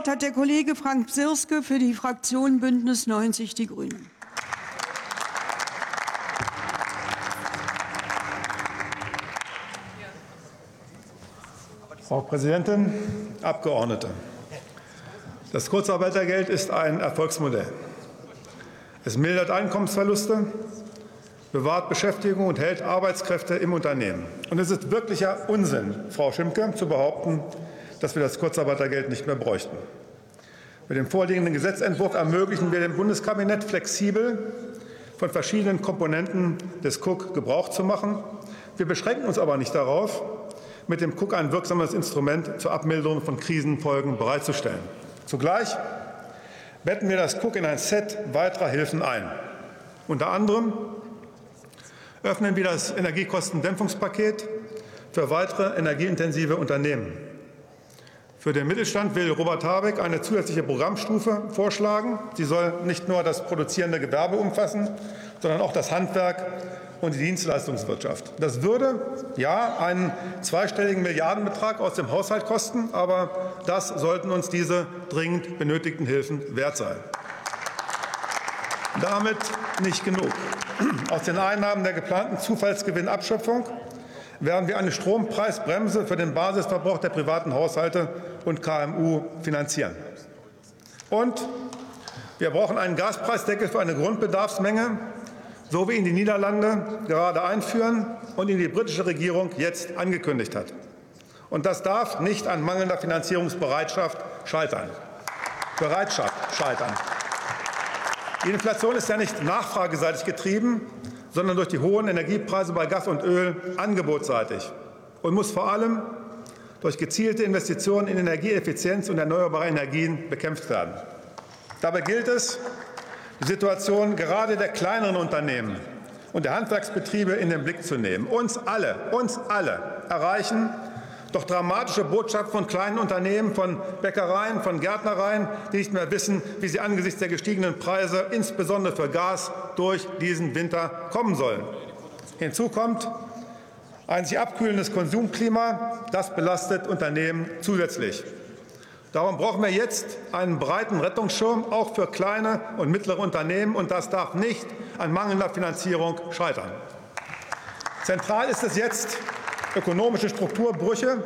Wort hat der Kollege Frank Sirske für die Fraktion Bündnis 90 Die Grünen. Frau Präsidentin, Abgeordnete! Das Kurzarbeitergeld ist ein Erfolgsmodell. Es mildert Einkommensverluste, bewahrt Beschäftigung und hält Arbeitskräfte im Unternehmen. Und es ist wirklicher Unsinn, Frau Schimke, zu behaupten, dass wir das Kurzarbeitergeld nicht mehr bräuchten. Mit dem vorliegenden Gesetzentwurf ermöglichen wir dem Bundeskabinett flexibel von verschiedenen Komponenten des KUK Gebrauch zu machen. Wir beschränken uns aber nicht darauf, mit dem KUK ein wirksames Instrument zur Abmilderung von Krisenfolgen bereitzustellen. Zugleich betten wir das KUK in ein Set weiterer Hilfen ein. Unter anderem öffnen wir das Energiekostendämpfungspaket für weitere energieintensive Unternehmen. Für den Mittelstand will Robert Habeck eine zusätzliche Programmstufe vorschlagen. Sie soll nicht nur das produzierende Gewerbe umfassen, sondern auch das Handwerk und die Dienstleistungswirtschaft. Das würde ja einen zweistelligen Milliardenbetrag aus dem Haushalt kosten, aber das sollten uns diese dringend benötigten Hilfen wert sein. Damit nicht genug. Aus den Einnahmen der geplanten Zufallsgewinnabschöpfung werden wir eine Strompreisbremse für den Basisverbrauch der privaten Haushalte und KMU finanzieren. Und wir brauchen einen Gaspreisdeckel für eine Grundbedarfsmenge, so wie ihn die Niederlande gerade einführen und ihn die britische Regierung jetzt angekündigt hat. Und das darf nicht an mangelnder Finanzierungsbereitschaft scheitern. Bereitschaft scheitern. Die Inflation ist ja nicht nachfrageseitig getrieben, sondern durch die hohen Energiepreise bei Gas und Öl angebotsseitig und muss vor allem durch gezielte Investitionen in Energieeffizienz und erneuerbare Energien bekämpft werden. Dabei gilt es, die Situation gerade der kleineren Unternehmen und der Handwerksbetriebe in den Blick zu nehmen. Uns alle, uns alle erreichen doch dramatische Botschaft von kleinen Unternehmen, von Bäckereien, von Gärtnereien, die nicht mehr wissen, wie sie angesichts der gestiegenen Preise, insbesondere für Gas, durch diesen Winter kommen sollen. Hinzu kommt ein sich abkühlendes Konsumklima. Das belastet Unternehmen zusätzlich. Darum brauchen wir jetzt einen breiten Rettungsschirm, auch für kleine und mittlere Unternehmen. Und das darf nicht an mangelnder Finanzierung scheitern. Zentral ist es jetzt, ökonomische Strukturbrüche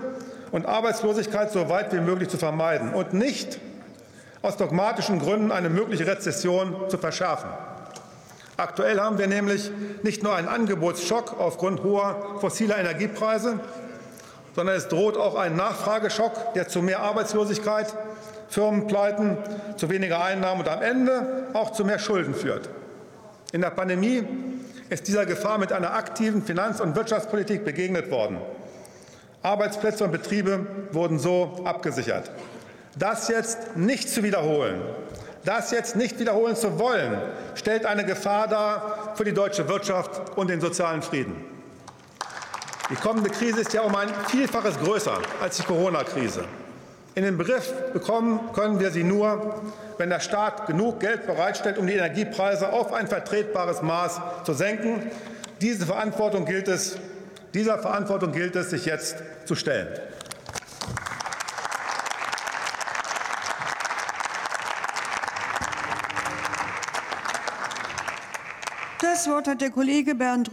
und Arbeitslosigkeit so weit wie möglich zu vermeiden und nicht aus dogmatischen Gründen eine mögliche Rezession zu verschärfen. Aktuell haben wir nämlich nicht nur einen Angebotsschock aufgrund hoher fossiler Energiepreise, sondern es droht auch ein Nachfrageschock, der zu mehr Arbeitslosigkeit, Firmenpleiten, zu weniger Einnahmen und am Ende auch zu mehr Schulden führt. In der Pandemie ist dieser Gefahr mit einer aktiven Finanz- und Wirtschaftspolitik begegnet worden. Arbeitsplätze und Betriebe wurden so abgesichert. Das jetzt nicht zu wiederholen, das jetzt nicht wiederholen zu wollen, stellt eine Gefahr dar für die deutsche Wirtschaft und den sozialen Frieden. Die kommende Krise ist ja um ein Vielfaches größer als die Corona-Krise. In den Begriff bekommen können wir sie nur, wenn der Staat genug Geld bereitstellt, um die Energiepreise auf ein vertretbares Maß zu senken. Diese Verantwortung gilt es, dieser Verantwortung gilt es, sich jetzt zu stellen. Das Wort hat der Kollege Bernd Rüth.